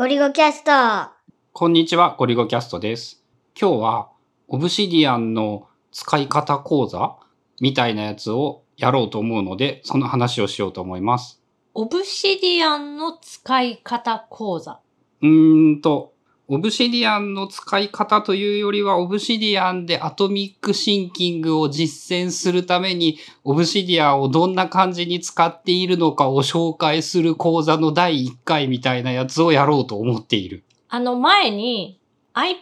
ゴリゴキャスト。こんにちは、ゴリゴキャストです。今日は、オブシディアンの使い方講座みたいなやつをやろうと思うので、その話をしようと思います。オブシディアンの使い方講座。うーんと、オブシディアンの使い方というよりは、オブシディアンでアトミックシンキングを実践するために、オブシディアンをどんな感じに使っているのかを紹介する講座の第1回みたいなやつをやろうと思っている。あの前に iPad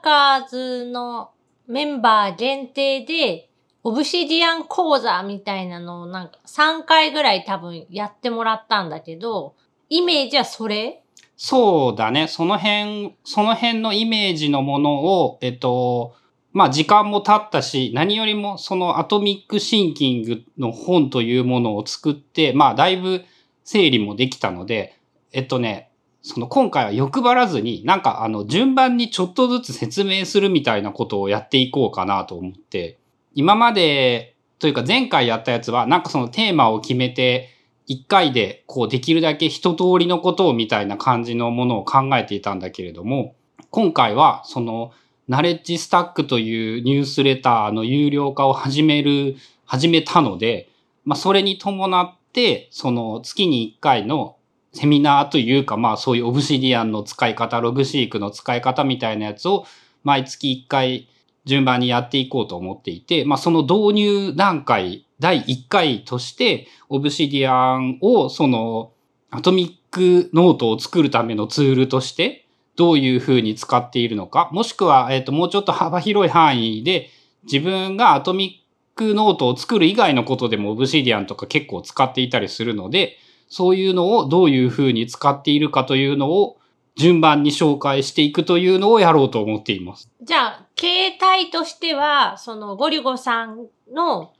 Workers のメンバー限定でオブシディアン講座みたいなのをなんか3回ぐらい多分やってもらったんだけど、イメージはそれそうだね。その辺、その辺のイメージのものを、えっと、まあ時間も経ったし、何よりもそのアトミックシンキングの本というものを作って、まあだいぶ整理もできたので、えっとね、その今回は欲張らずに、なんかあの順番にちょっとずつ説明するみたいなことをやっていこうかなと思って、今まで、というか前回やったやつは、なんかそのテーマを決めて、一回でこうできるだけ一通りのことをみたいな感じのものを考えていたんだけれども、今回はそのナレッジスタックというニュースレターの有料化を始める、始めたので、まあそれに伴って、その月に一回のセミナーというか、まあそういうオブシディアンの使い方、ログシークの使い方みたいなやつを毎月一回順番にやっていこうと思っていて、まあその導入段階、第1回として、オブシディアンをそのアトミックノートを作るためのツールとして、どういうふうに使っているのか、もしくは、えっ、と、もうちょっと幅広い範囲で、自分がアトミックノートを作る以外のことでもオブシディアンとか結構使っていたりするので、そういうのをどういうふうに使っているかというのを順番に紹介していくというのをやろうと思っています。じゃあ、形態としては、そのゴリゴさんの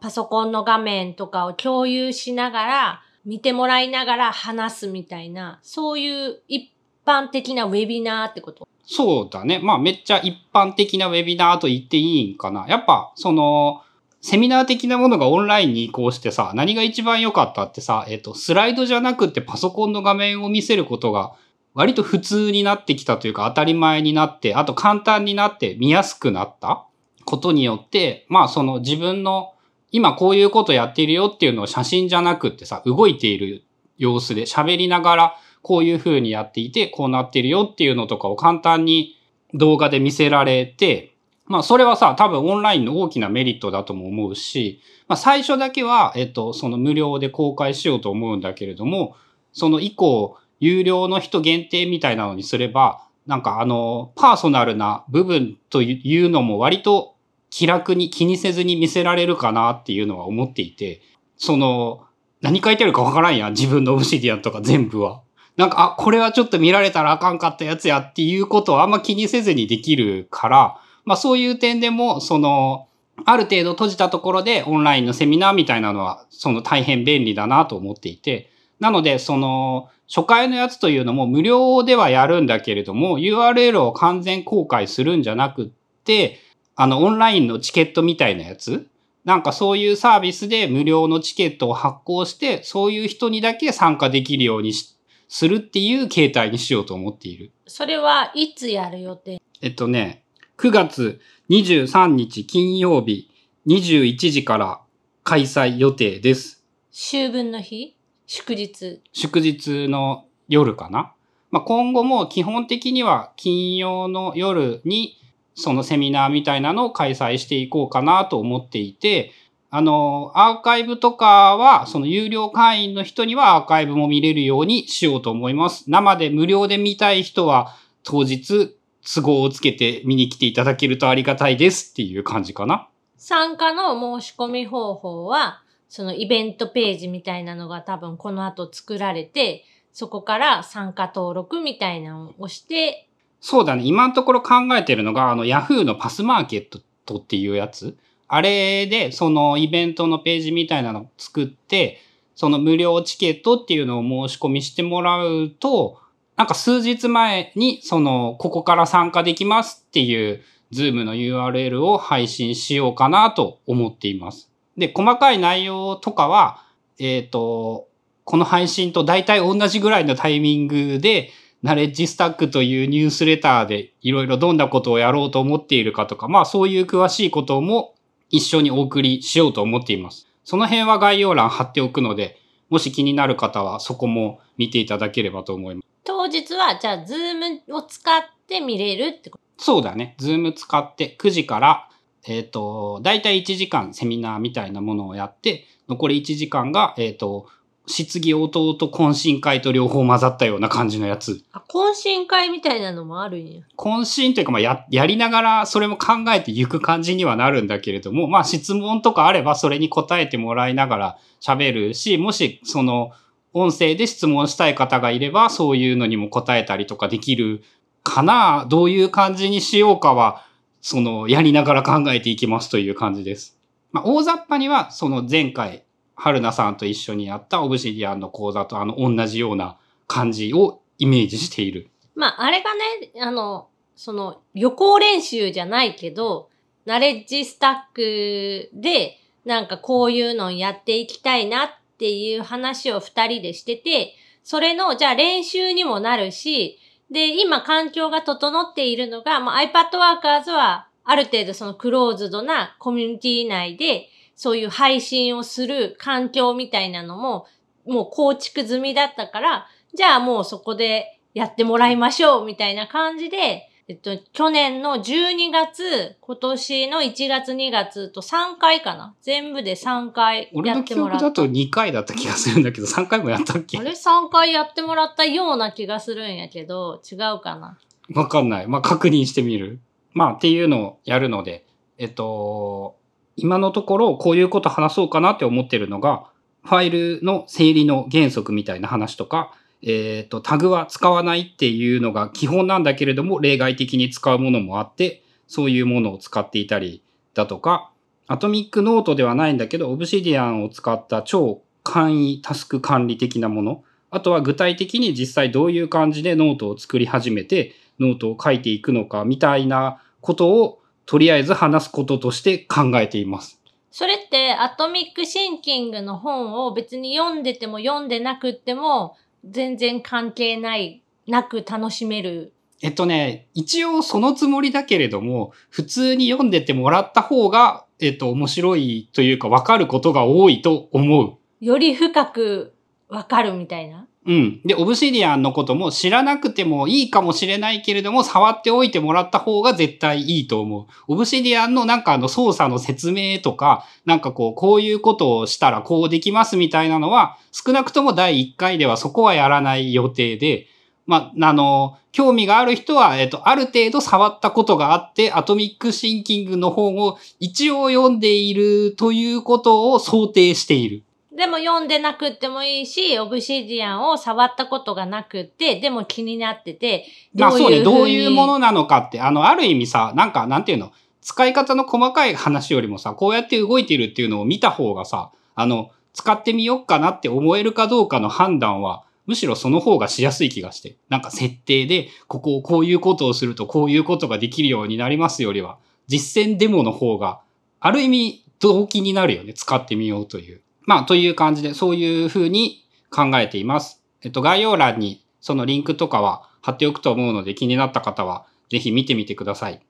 パソコンの画面とかを共有しながら、見てもらいながら話すみたいな、そういう一般的なウェビナーってこと？そうだね。まあめっちゃ一般的なウェビナーと言っていいんかな。やっぱ、その、セミナー的なものがオンラインに移行してさ、何が一番良かったってさ、えっと、スライドじゃなくてパソコンの画面を見せることが割と普通になってきたというか当たり前になって、あと簡単になって見やすくなったことによって、まあその自分の今こういうことやっているよっていうのを写真じゃなくってさ、動いている様子で喋りながらこういう風にやっていて、こうなってるよっていうのとかを簡単に動画で見せられて、まあそれはさ、多分オンラインの大きなメリットだとも思うし、まあ最初だけは、えっと、その無料で公開しようと思うんだけれども、その以降、有料の人限定みたいなのにすれば、なんかあの、パーソナルな部分というのも割と気楽に気にせずに見せられるかなっていうのは思っていて、その、何書いてあるかわからんやん、自分のオブシディアンとか全部は。なんか、あ、これはちょっと見られたらあかんかったやつやっていうことをあんま気にせずにできるから、まあそういう点でも、その、ある程度閉じたところでオンラインのセミナーみたいなのは、その大変便利だなと思っていて、なので、その、初回のやつというのも無料ではやるんだけれども、URL を完全公開するんじゃなくって、あの、オンラインのチケットみたいなやつ？なんかそういうサービスで無料のチケットを発行して、そういう人にだけ参加できるようにしするっていう形態にしようと思っている。それはいつやる予定？えっとね、9月23日金曜日21時から開催予定です。秋分の日？祝日祝日の夜かな？まあ、今後も基本的には金曜の夜にそのセミナーみたいなのを開催していこうかなと思っていて、あの、アーカイブとかは、その有料会員の人にはアーカイブも見れるようにしようと思います。生で無料で見たい人は当日都合をつけて見に来ていただけるとありがたいですっていう感じかな。参加の申し込み方法は、そのイベントページみたいなのが多分この後作られて、そこから参加登録みたいなのを押して、そうだね。今のところ考えてるのが、あの、Yahoo のパスマーケットっていうやつ。あれで、そのイベントのページみたいなのを作って、その無料チケットっていうのを申し込みしてもらうと、なんか数日前に、その、ここから参加できますっていう、ズームの URL を配信しようかなと思っています。で、細かい内容とかは、えっ、と、この配信と大体同じぐらいのタイミングでナレッジスタックというニュースレターでいろいろどんなことをやろうと思っているかとか、まあそういう詳しいことも一緒にお送りしようと思っています。その辺は概要欄貼っておくので、もし気になる方はそこも見ていただければと思います。当日は、じゃあ、ズームを使って見れるってこと？そうだね。ズーム使って9時から、えっ、と、だいたい1時間セミナーみたいなものをやって、残り1時間が、えっ、と、質疑応答と懇親会と両方混ざったような感じのやつ。あ、懇親会みたいなのもあるんや。懇親というか、まあ、や、やりながらそれも考えていく感じにはなるんだけれども、まあ、質問とかあればそれに答えてもらいながら喋るし、もし、その、音声で質問したい方がいれば、そういうのにも答えたりとかできるかなどういう感じにしようかは、その、やりながら考えていきますという感じです。まあ、大雑把には、その前回、春菜さんと一緒にやったオブシディアンの講座とあの、同じような感じをイメージしている。まあ、あれがね、あの、その、予行練習じゃないけど、ナレッジスタックで、なんかこういうのをやっていきたいなっていう話を二人でしてて、それの、じゃあ練習にもなるし、で、今環境が整っているのが、まあ、iPad Workers は、ある程度そのクローズドなコミュニティ内で、そういう配信をする環境みたいなのも、もう構築済みだったから、じゃあもうそこでやってもらいましょうみたいな感じで、えっと、去年の12月、今年の1月2月と3回かな全部で3回俺の記やってもらった。憶だと2回だった気がするんだけど、3回もやったっけ？あれ？3回やってもらったような気がするんやけど、違うかなわかんない。まあ、確認してみる。まあ、っていうのをやるので、えっと、今のところこういうこと話そうかなって思ってるのが、ファイルの整理の原則みたいな話とか、えっと、タグは使わないっていうのが基本なんだけれども、例外的に使うものもあって、そういうものを使っていたりだとか、アトミックノートではないんだけど、 Obsidian を使った超簡易タスク管理的なもの。あとは具体的に実際どういう感じでノートを作り始めて、ノートを書いていくのかみたいなことをとりあえず話すこととして考えています。それって、アトミックシンキングの本を別に読んでても読んでなくっても、全然関係ない、なく楽しめる。えっとね、一応そのつもりだけれども、普通に読んでてもらった方が、えっと、面白いというか分かることが多いと思う。より深くわかるみたいな。うん。で、オブシディアンのことも知らなくてもいいかもしれないけれども、触っておいてもらった方が絶対いいと思う。オブシディアンのなんかあの操作の説明とか、なんかこう、こういうことをしたらこうできますみたいなのは、少なくとも第1回ではそこはやらない予定で、まあ、の、興味がある人は、えっと、ある程度触ったことがあって、アトミックシンキングの本を一応読んでいるということを想定している。でも読んでなくってもいいし、オブシディアンを触ったことがなくって、でも気になってて、まあそうね、どういうものなのかって、あの、ある意味さ、なんか、なんていうの、使い方の細かい話よりもさ、こうやって動いてるっていうのを見た方がさ、あの、使ってみよっかなって思えるかどうかの判断は、むしろその方がしやすい気がして。なんか設定で、ここをこういうことをするとこういうことができるようになりますよりは、実践デモの方が、ある意味動機になるよね。使ってみようという。まあ、という感じで、そういうふうに考えています。えっと、概要欄にそのリンクとかは貼っておくと思うので、気になった方は、ぜひ見てみてください。